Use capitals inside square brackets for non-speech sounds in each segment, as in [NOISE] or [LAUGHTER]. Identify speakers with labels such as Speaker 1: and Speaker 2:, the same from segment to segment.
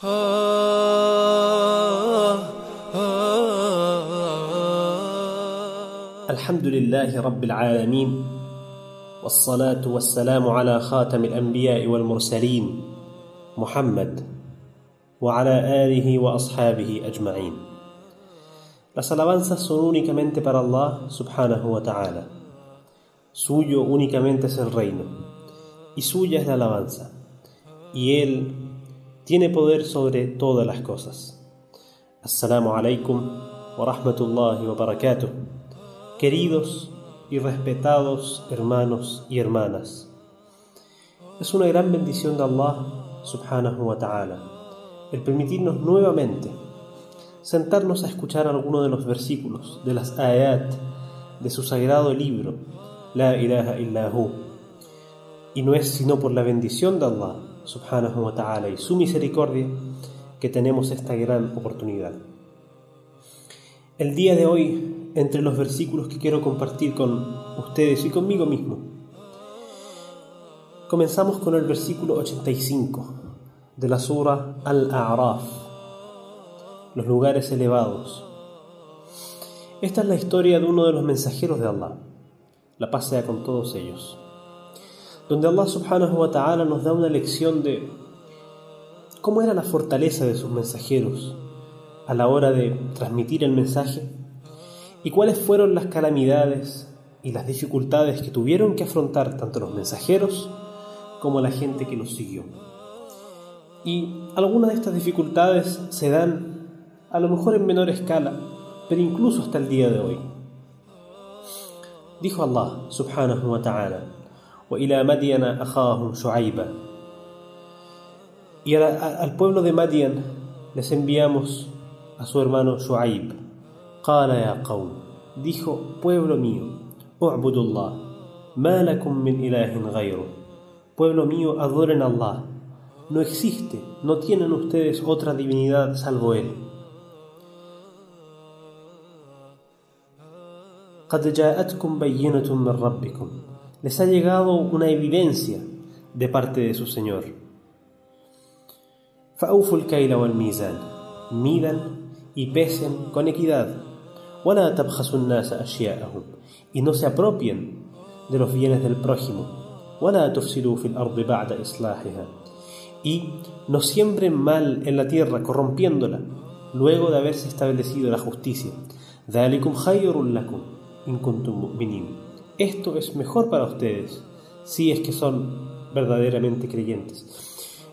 Speaker 1: الحمد لله رب العالمين والصلاة والسلام على خاتم الأنبياء والمرسلين محمد وعلى آله وأصحابه أجمعين Las alabanzas son únicamente para Allah subhanahu wa ta'ala. Suyo únicamente es el reino, y suya es la alabanza, y Él tiene poder sobre todas las cosas. Assalamu alaikum wa rahmatullahi wa barakatuh. Queridos y respetados hermanos y hermanas, es una gran bendición de Allah subhanahu wa ta'ala el permitirnos nuevamente sentarnos a escuchar alguno de los versículos de las ayat de su sagrado libro, La ilaha illahu. Y no es sino por la bendición de Allah subhanahu wa ta'ala y su misericordia que tenemos esta gran oportunidad. El día de hoy, entre los versículos que quiero compartir con ustedes y conmigo mismo, comenzamos con el versículo 85 de la sura Al-A'raf, los lugares elevados. Esta es la historia de uno de los mensajeros de Allah, la paz sea con todos ellos, donde Allah subhanahu wa ta'ala nos da una lección de cómo era la fortaleza de sus mensajeros a la hora de transmitir el mensaje y cuáles fueron las calamidades y las dificultades que tuvieron que afrontar tanto los mensajeros como la gente que los siguió. Y algunas de estas dificultades se dan a lo mejor en menor escala, pero incluso hasta el día de hoy. Dijo Allah subhanahu wa ta'ala, وإلى مدين أخاهم شعيبا Y al pueblo de Madian les enviamos a su hermano Shu'aib. قال يا قوم dijo pueblo mío اعبدوا الله ما لكم من إله غيره pueblo mío adoren a Allah no existe, no tienen ustedes otra divinidad salvo Él. Les ha llegado una evidencia de parte de su Señor. Midan y pesen con equidad. Y no se apropien de los bienes del prójimo y no siembren mal en la tierra, corrompiéndola, luego de haberse establecido la justicia. Esto es mejor para ustedes, si es que son verdaderamente creyentes.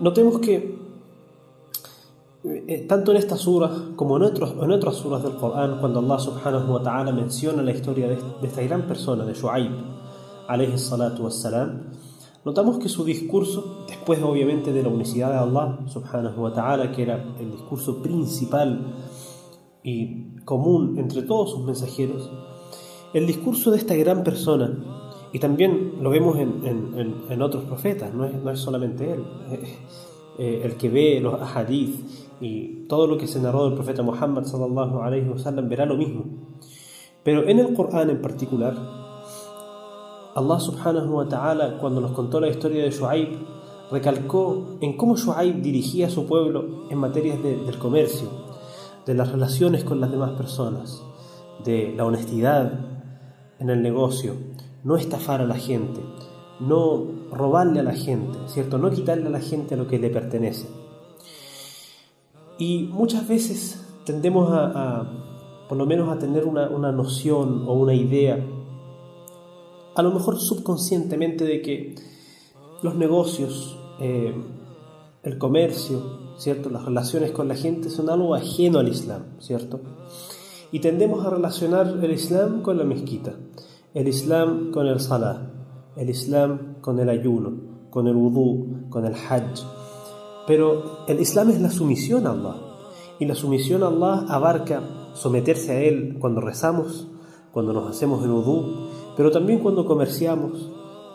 Speaker 1: Notemos que eh, tanto en esta sura como en, otros, en otras suras del Corán, cuando Allah subhanahu wa ta'ala menciona la historia de, esta gran persona, de Shu'aib, alayhi salatu wassalam, Notamos que su discurso, después obviamente de la unicidad de Allah subhanahu wa ta'ala, que era el discurso principal y común entre todos sus mensajeros, el discurso de esta gran persona, y también lo vemos en, otros profetas, no es, solamente él, [LAUGHS] eh, el que ve los hadith y todo lo que se narró del profeta Muhammad sallallahu alayhi wa sallam verá lo mismo. Pero en el Corán en particular, Allah subhanahu wa ta'ala, cuando nos contó la historia de Shu'aib, recalcó en cómo Shu'aib dirigía a su pueblo en materias del comercio, de las relaciones con las demás personas, de la honestidad en el negocio, no estafar a la gente, no robarle a la gente, ¿cierto? No quitarle a la gente lo que le pertenece. Y muchas veces tendemos a, por lo menos a tener una, noción o una idea a lo mejor subconscientemente de que los negocios, eh, el comercio, ¿cierto? las relaciones con la gente son algo ajeno al Islam, ¿cierto? Y tendemos a relacionar el Islam con la mezquita, el Islam con el Salah, el Islam con el ayuno, con el wudu, con el hajj. Pero el Islam es la sumisión a Allah. Y la sumisión a Allah abarca someterse a Él cuando rezamos, cuando nos hacemos el wudu, pero también cuando comerciamos,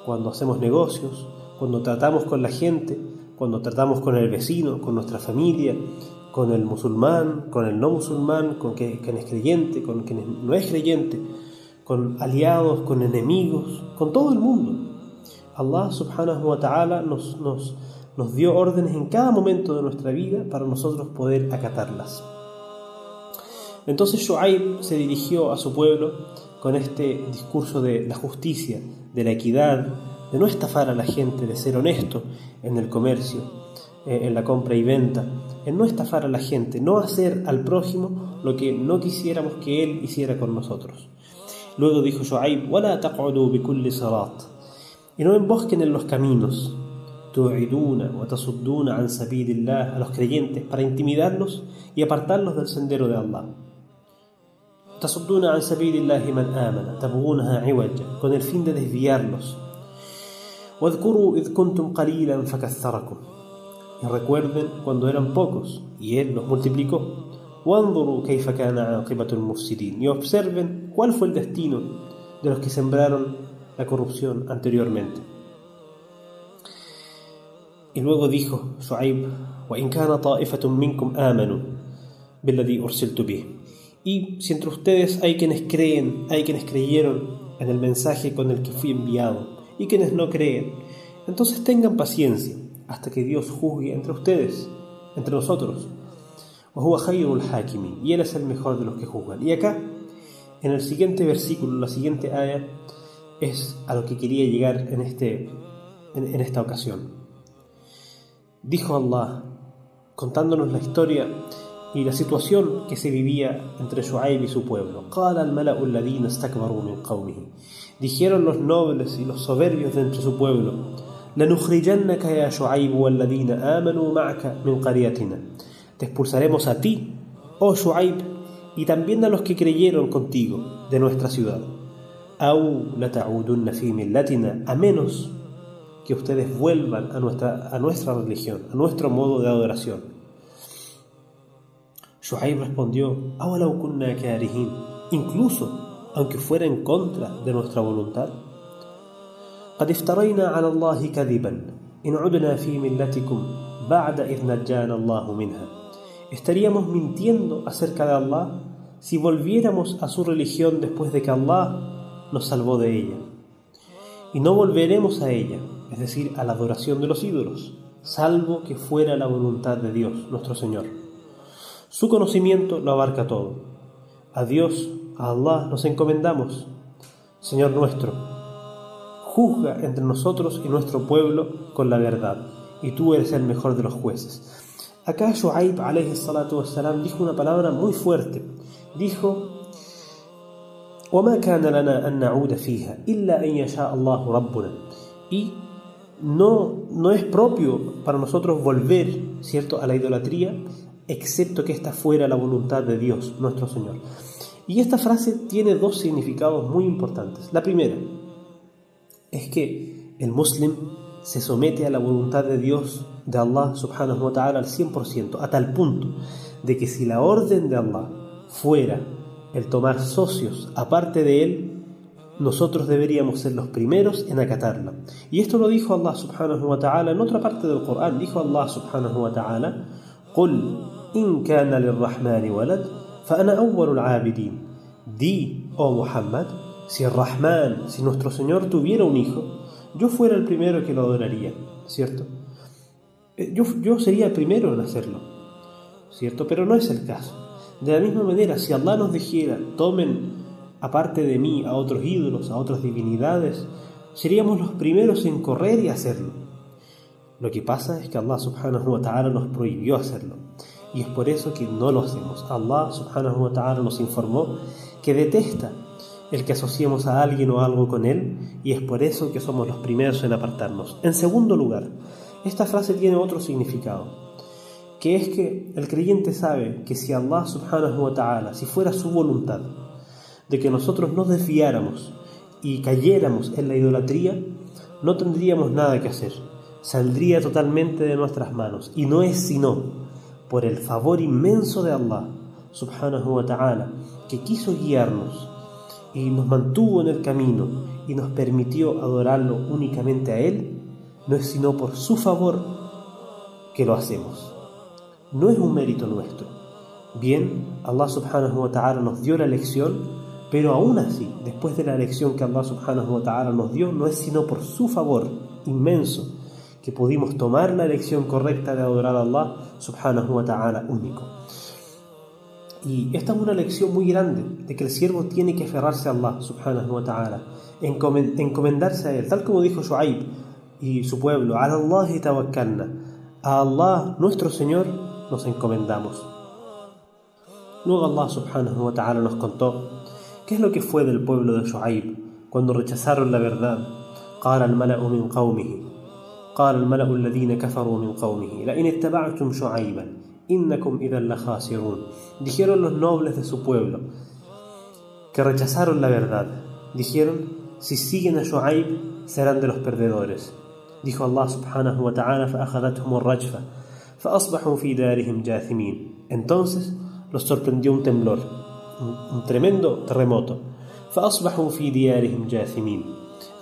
Speaker 1: cuando hacemos negocios, cuando tratamos con la gente, cuando tratamos con el vecino, con nuestra familia, con el musulmán, con el no musulmán, con quien es creyente, con quien no es creyente, con aliados, con enemigos, con todo el mundo. Allah subhanahu wa ta'ala nos, nos nos dio órdenes en cada momento de nuestra vida para nosotros poder acatarlas. Entonces Shu'aib se dirigió a su pueblo con este discurso de la justicia, de la equidad, de no estafar a la gente, de ser honesto en el comercio, eh, en la compra y venta, en no estafar a la gente, no hacer al prójimo lo que no quisiéramos que él hiciera con nosotros. Luego dijo Shu'aib, y no embosquen en los caminos, a los creyentes para intimidarlos y apartarlos del sendero de Allah. con el fin de desviarlos. Y recuerden cuando eran pocos y Él los multiplicó. Y observen cuál fue el destino de los que sembraron la corrupción anteriormente. Y luego dijo Shu'aib, Y si entre ustedes hay quienes creen, hay quienes creyeron en el mensaje con el que fui enviado, y quienes no creen, entonces tengan paciencia hasta que Dios juzgue entre ustedes, entre nosotros. Y Él es el mejor de los que juzgan. Y acá, en el siguiente versículo, la siguiente ayah, es a lo que quería llegar en, este, en esta ocasión. Dijo Allah, contándonos la historia y la situación que se vivía entre Shu'aib y su pueblo. Dijeron los nobles y los soberbios de entre su pueblo, Te expulsaremos a ti, oh Shu'aib, y también a los que creyeron contigo de nuestra ciudad. A menos que ustedes vuelvan a nuestra, a nuestra religión, a nuestro modo de adoración. Shu'aib respondió, incluso aunque fuera en contra de nuestra voluntad. Estaríamos mintiendo acerca de Allah si volviéramos a su religión después de que Allah nos salvó de ella. Y no volveremos a ella es decir, a la adoración de los ídolos, salvo que fuera la voluntad de Dios, nuestro Señor. Su conocimiento lo abarca todo. A Dios, a Allah nos encomendamos. Señor nuestro, juzga entre nosotros y nuestro pueblo con la verdad, y tú eres el mejor de los jueces. Acá Shu'aib dijo una palabra muy fuerte. Dijo, وما كان لنا أن نعود فيها إلا أن يشاء الله ربنا y no, no es propio para nosotros volver, ¿cierto?, a la idolatría, excepto que esta fuera la voluntad de Dios, nuestro Señor. Y esta frase tiene dos significados muy importantes. La primera es que el muslim se somete a la voluntad de Dios, de Allah subhanahu wa ta'ala al 100%, a tal punto de que si la orden de Allah fuera el tomar socios aparte de él, nosotros deberíamos ser los primeros en acatarla. Y esto lo dijo Allah subhanahu wa ta'ala en otra parte del Corán. Dijo Allah subhanahu wa ta'ala, قُلْ إِن كَانَ لِلرَّحْمَنِ وَلَدْ فَأَنَا أَوَّلُ الْعَابِدِينَ Di, oh Muhammad, si el Rahman, si nuestro Señor tuviera un hijo, yo fuera el primero que lo adoraría, ¿cierto? Eh, yo, sería el primero en hacerlo, ¿cierto? Pero no es el caso. De la misma manera, si Allah nos dijera, tomen aparte de mí, a otros ídolos, a otras divinidades, seríamos los primeros en correr y hacerlo. Lo que pasa es que Allah subhanahu wa ta'ala nos prohibió hacerlo. Y es por eso que no lo hacemos. Allah subhanahu wa ta'ala nos informó que detesta el que asociemos a alguien o algo con él y es por eso que somos los primeros en apartarnos. En segundo lugar, esta frase tiene otro significado, que es que el creyente sabe que si Allah subhanahu wa ta'ala, si fuera su voluntad, de que nosotros nos desviáramos y cayéramos en la idolatría, no tendríamos nada que hacer. Saldría totalmente de nuestras manos. Y no es sino por el favor inmenso de Allah, subhanahu wa ta'ala, que quiso guiarnos y nos mantuvo en el camino y nos permitió adorarlo únicamente a Él, no es sino por su favor que lo hacemos. No es un mérito nuestro. Bien, Allah subhanahu wa ta'ala nos dio la lección pero aún así, después de la lección que Allah subhanahu wa ta'ala nos dio, no es sino por su favor inmenso que pudimos tomar la elección correcta de adorar a Allah subhanahu wa ta'ala único. Y esta es una lección muy grande de que el siervo tiene que aferrarse a Allah subhanahu wa ta'ala, encomendarse a Él, tal como dijo Shu'aib y su pueblo, a Allah y tawakkalna, a Allah nuestro Señor nos encomendamos. Luego Allah subhanahu wa ta'ala nos contó qué es lo que fue del pueblo de Shu'aib cuando rechazaron la verdad. قال الملأ من قومه قال الملأ الذين كفروا من قومه لئن اتبعتم شعيبا إنكم إذا لخاسرون dijeron los nobles de su pueblo que rechazaron la verdad dijeron si siguen a Shu'aib serán de los perdedores Allah subhanahu wa ta'ala فأخذتهم الرجفة فأصبحوا في دارهم جاثمين entonces los sorprendió un temblor un tremendo terremoto فأصبحوا في ديارهم جاثمين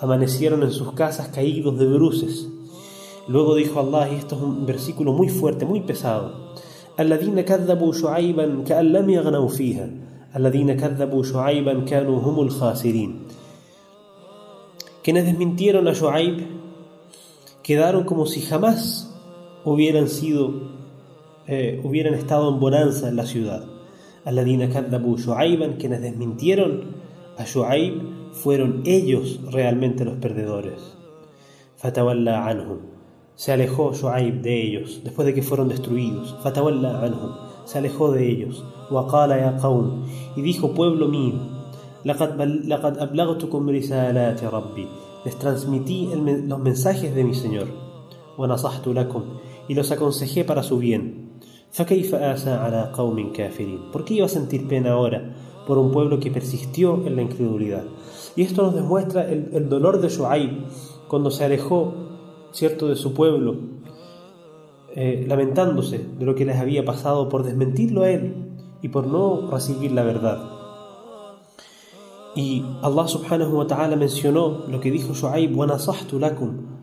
Speaker 1: amanecieron en sus casas caídos de bruces. Luego dijo Allah, y esto es un versículo muy fuerte, muy pesado, الذين كذبوا شعيبا كأن لم يغنوا فيها الذين كذبوا شعيبا كانوا هم الخاسرين quienes desmintieron a Shu'aib quedaron como si jamás hubieran sido eh, hubieran estado en bonanza en la ciudad الذين كذبوا شعيبا quienes desmintieron a Shu'aib fueron ellos realmente los perdedores. Fatawalla anhum. Se alejó Shu'aib de ellos después de que fueron destruidos. Fatawalla anhum. Se alejó de ellos. Waqala ya qawm. Y dijo, pueblo mío, لقد أبلغتكم رسالات ربي. les transmití los mensajes de mi Señor y los aconsejé para su bien. ¿Por qué iba a sentir pena ahora por un pueblo que persistió en la incredulidad? Y esto nos demuestra el, dolor de Shu'aib cuando se alejó cierto de su pueblo, eh, lamentándose de lo que les había pasado por desmentirlo a él y por no recibir la verdad. Y Allah subhanahu wa ta'ala mencionó lo que dijo Shu'aib,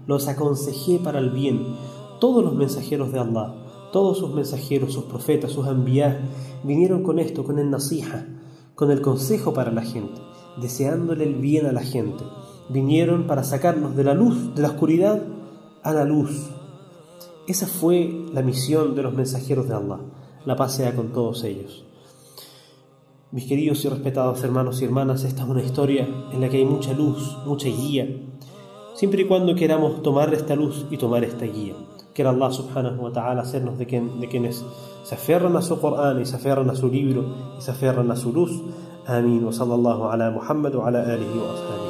Speaker 1: los aconsejé para el bien. Todos los mensajeros de Allah, todos sus mensajeros, sus profetas, sus enviados, vinieron con esto, con el nasija, con el consejo para la gente, deseándole el bien a la gente. Vinieron para sacarnos de la luz, de la oscuridad, a la luz. Esa fue la misión de los mensajeros de Allah. La paz sea con todos ellos. Mis queridos y respetados hermanos y hermanas, esta es una historia en la que hay mucha luz, mucha guía, siempre y cuando queramos tomar esta luz y tomar esta guía. Quiera Allah subhanahu wa ta'ala hacernos de, quien, de quienes se aferran a su Corán y se aferran a su libro y se aferran a su luz. Amén. Wa sallallahu ala Muhammad wa ala alihi wa ashabihi.